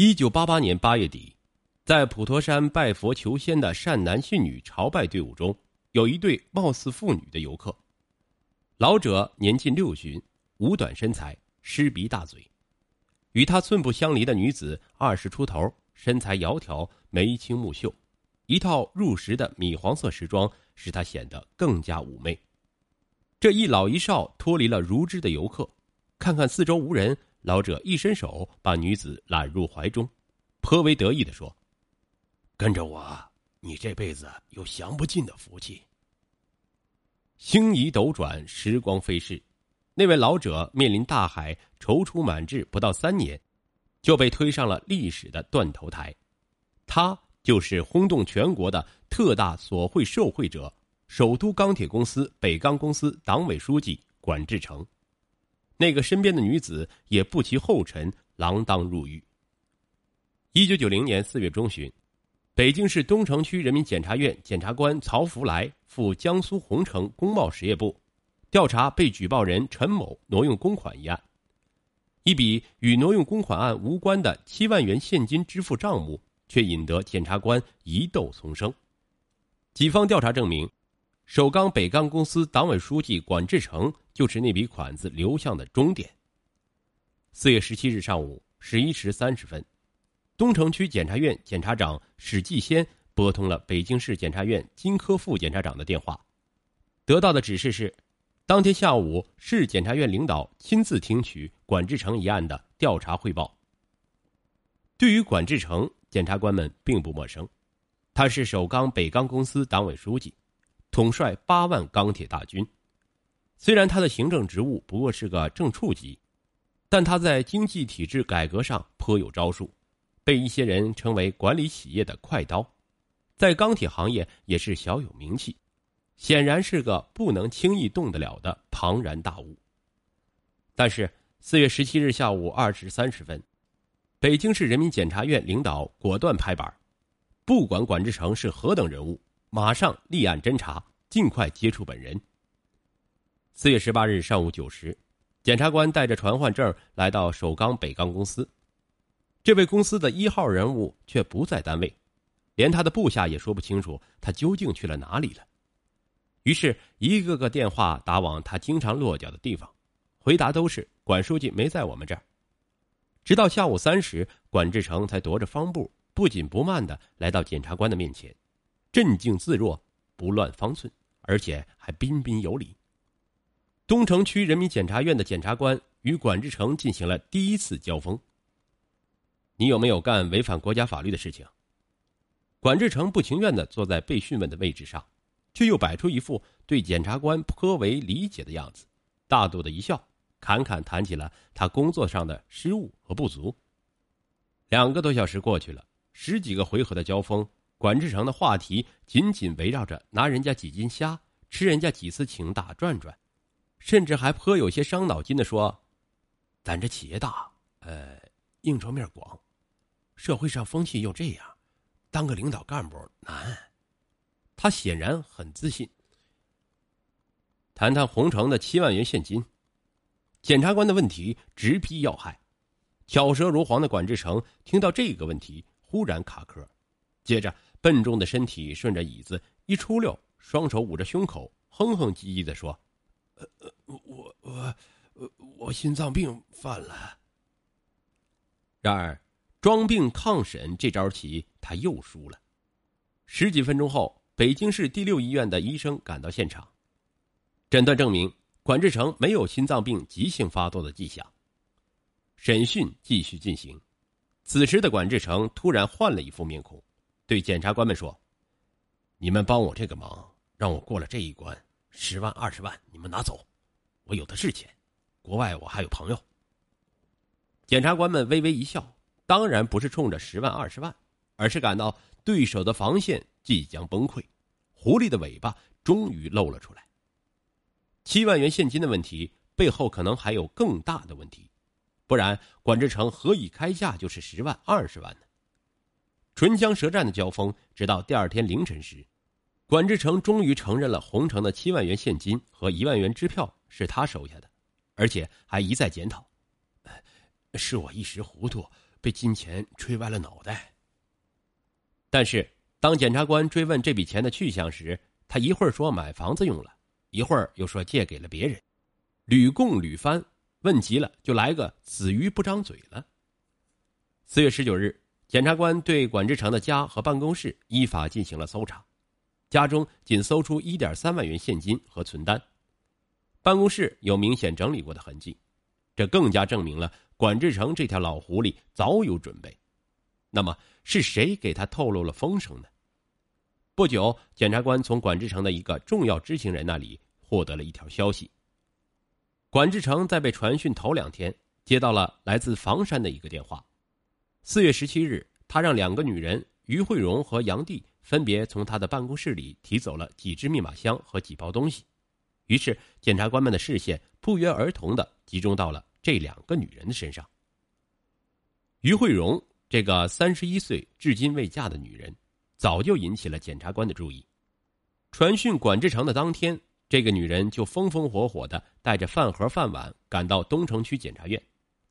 一九八八年八月底，在普陀山拜佛求仙的善男信女朝拜队伍中，有一对貌似妇女的游客。老者年近六旬，五短身材，狮鼻大嘴；与他寸步相离的女子二十出头，身材窈窕，眉清目秀，一套入时的米黄色时装使她显得更加妩媚。这一老一少脱离了如织的游客，看看四周无人。老者一伸手，把女子揽入怀中，颇为得意的说：“跟着我，你这辈子有享不尽的福气。”星移斗转，时光飞逝，那位老者面临大海，踌躇满志，不到三年，就被推上了历史的断头台。他就是轰动全国的特大索贿受贿者——首都钢铁公司北钢公司党委书记管志成。那个身边的女子也不其后尘，锒铛入狱。一九九零年四月中旬，北京市东城区人民检察院检察官曹福来赴江苏洪城工贸实业部，调查被举报人陈某挪用公款一案。一笔与挪用公款案无关的七万元现金支付账目，却引得检察官疑窦丛生。警方调查证明。首钢北钢公司党委书记管志成就是那笔款子流向的终点。四月十七日上午十一时三十分，东城区检察院检察长史继先拨通了北京市检察院金科副检察长的电话，得到的指示是，当天下午市检察院领导亲自听取管志成一案的调查汇报。对于管志成，检察官们并不陌生，他是首钢北钢公司党委书记。统帅八万钢铁大军，虽然他的行政职务不过是个正处级，但他在经济体制改革上颇有招数，被一些人称为管理企业的快刀，在钢铁行业也是小有名气，显然是个不能轻易动得了的庞然大物。但是四月十七日下午二时三十分，北京市人民检察院领导果断拍板，不管管志成是何等人物。马上立案侦查，尽快接触本人。四月十八日上午九时，检察官带着传唤证来到首钢北钢公司，这位公司的一号人物却不在单位，连他的部下也说不清楚他究竟去了哪里了。于是，一个个电话打往他经常落脚的地方，回答都是管书记没在我们这儿。直到下午三时，管志成才踱着方步，不紧不慢的来到检察官的面前。镇静自若，不乱方寸，而且还彬彬有礼。东城区人民检察院的检察官与管志成进行了第一次交锋。你有没有干违反国家法律的事情？管志成不情愿的坐在被讯问的位置上，却又摆出一副对检察官颇为理解的样子，大度的一笑，侃侃谈起了他工作上的失误和不足。两个多小时过去了，十几个回合的交锋。管志成的话题紧紧围绕着拿人家几斤虾，吃人家几次请打转转，甚至还颇有些伤脑筋的说：“咱这企业大，呃，应酬面广，社会上风气又这样，当个领导干部难。”他显然很自信。谈谈洪城的七万元现金，检察官的问题直逼要害。巧舌如簧的管志成听到这个问题，忽然卡壳，接着。笨重的身体顺着椅子一出溜，双手捂着胸口，哼哼唧唧的说：“呃呃，我我我心脏病犯了。”然而，装病抗审这招棋他又输了。十几分钟后，北京市第六医院的医生赶到现场，诊断证明管志成没有心脏病急性发作的迹象。审讯继续进行，此时的管志成突然换了一副面孔。对检察官们说：“你们帮我这个忙，让我过了这一关，十万二十万你们拿走，我有的是钱，国外我还有朋友。”检察官们微微一笑，当然不是冲着十万二十万，而是感到对手的防线即将崩溃，狐狸的尾巴终于露了出来。七万元现金的问题背后可能还有更大的问题，不然管志成何以开价就是十万二十万呢？唇枪舌战的交锋，直到第二天凌晨时，管志成终于承认了洪城的七万元现金和一万元支票是他收下的，而且还一再检讨：“是我一时糊涂，被金钱吹歪了脑袋。但是，当检察官追问这笔钱的去向时，他一会儿说买房子用了，一会儿又说借给了别人，屡供屡翻，问急了就来个死鱼不张嘴了。四月十九日，检察官对管志成的家和办公室依法进行了搜查，家中仅搜出一点三万元现金和存单，办公室有明显整理过的痕迹，这更加证明了管志成这条老狐狸早有准备。那么是谁给他透露了风声呢？不久，检察官从管志成的一个重要知情人那里获得了一条消息。管志成在被传讯头两天，接到了来自房山的一个电话。四月十七日，他让两个女人于慧荣和杨娣分别从他的办公室里提走了几只密码箱和几包东西。于是，检察官们的视线不约而同的集中到了这两个女人的身上。于慧荣。这个三十一岁、至今未嫁的女人，早就引起了检察官的注意。传讯管志成的当天，这个女人就风风火火的带着饭盒、饭碗赶到东城区检察院，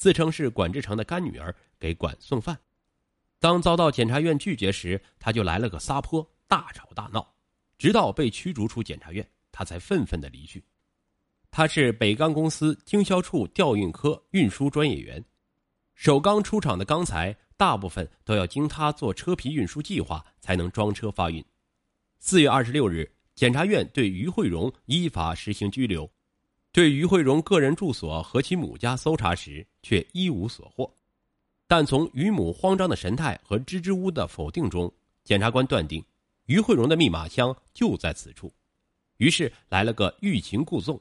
自称是管志成的干女儿，给管送饭。当遭到检察院拒绝时，他就来了个撒泼，大吵大闹，直到被驱逐出检察院，他才愤愤的离去。他是北钢公司经销处调运科运输专业员，首钢出厂的钢材。大部分都要经他做车皮运输计划才能装车发运。四月二十六日，检察院对于慧荣依法实行拘留，对于慧荣个人住所和其母家搜查时，却一无所获。但从于母慌张的神态和支支吾吾的否定中，检察官断定于慧荣的密码箱就在此处，于是来了个欲擒故纵。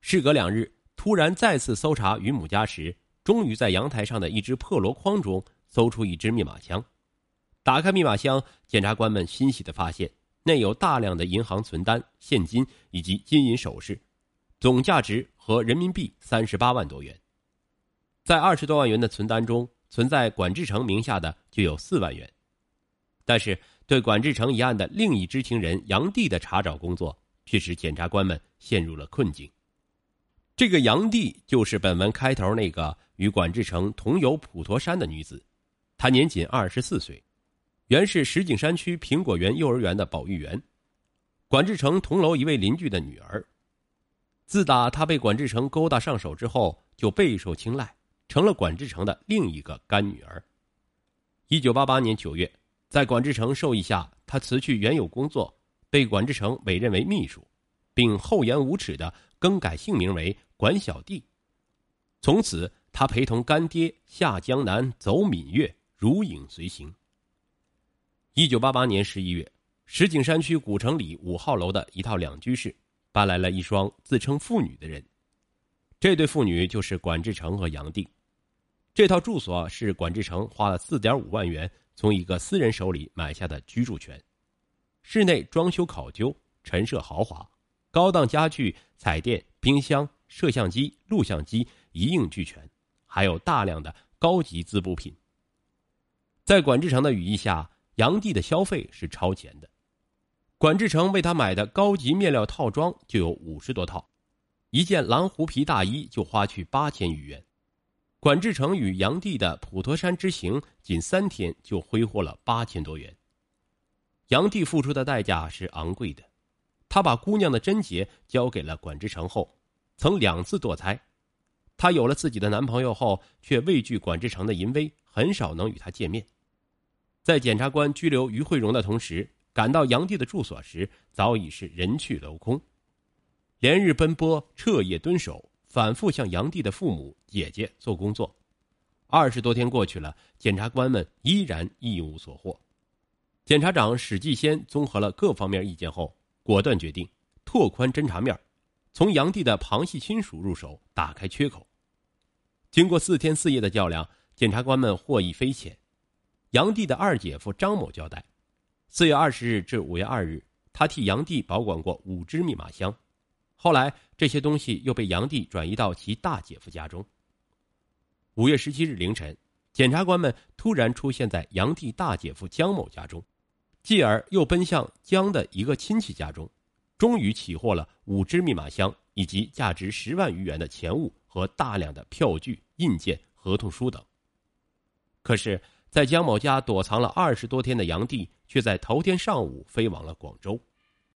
事隔两日，突然再次搜查于母家时，终于在阳台上的一只破箩筐中。搜出一只密码箱，打开密码箱，检察官们欣喜的发现内有大量的银行存单、现金以及金银首饰，总价值和人民币三十八万多元。在二十多万元的存单中，存在管志成名下的就有四万元。但是，对管志成一案的另一知情人杨帝的查找工作，却使检察官们陷入了困境。这个杨帝就是本文开头那个与管志成同游普陀山的女子。她年仅二十四岁，原是石景山区苹果园幼儿园的保育员，管志成同楼一位邻居的女儿。自打他被管志成勾搭上手之后，就备受青睐，成了管志成的另一个干女儿。一九八八年九月，在管志成授意下，他辞去原有工作，被管志成委任为秘书，并厚颜无耻的更改姓名为管小弟。从此，他陪同干爹下江南，走闽越。如影随形。一九八八年十一月，石景山区古城里五号楼的一套两居室，搬来了一双自称妇女的人。这对妇女就是管志成和杨定。这套住所是管志成花了四点五万元从一个私人手里买下的居住权，室内装修考究，陈设豪华，高档家具、彩电、冰箱、摄像机、录像机一应俱全，还有大量的高级滋补品。在管志成的羽翼下，杨帝的消费是超前的。管志成为他买的高级面料套装就有五十多套，一件蓝狐皮大衣就花去八千余元。管志成与杨帝的普陀山之行仅三天就挥霍了八千多元。杨帝付出的代价是昂贵的，他把姑娘的贞洁交给了管志成后，曾两次堕胎。他有了自己的男朋友后，却畏惧管志成的淫威，很少能与他见面。在检察官拘留于慧荣的同时，赶到杨帝的住所时，早已是人去楼空。连日奔波，彻夜蹲守，反复向杨帝的父母、姐姐做工作。二十多天过去了，检察官们依然一无所获。检察长史继先综合了各方面意见后，果断决定拓宽侦查面，从杨帝的旁系亲属入手，打开缺口。经过四天四夜的较量，检察官们获益匪浅。杨帝的二姐夫张某交代，四月二十日至五月二日，他替杨帝保管过五只密码箱，后来这些东西又被杨帝转移到其大姐夫家中。五月十七日凌晨，检察官们突然出现在杨帝大姐夫江某家中，继而又奔向江的一个亲戚家中，终于起获了五只密码箱以及价值十万余元的钱物和大量的票据、印鉴、合同书等。可是，在江某家躲藏了二十多天的杨帝，却在头天上午飞往了广州。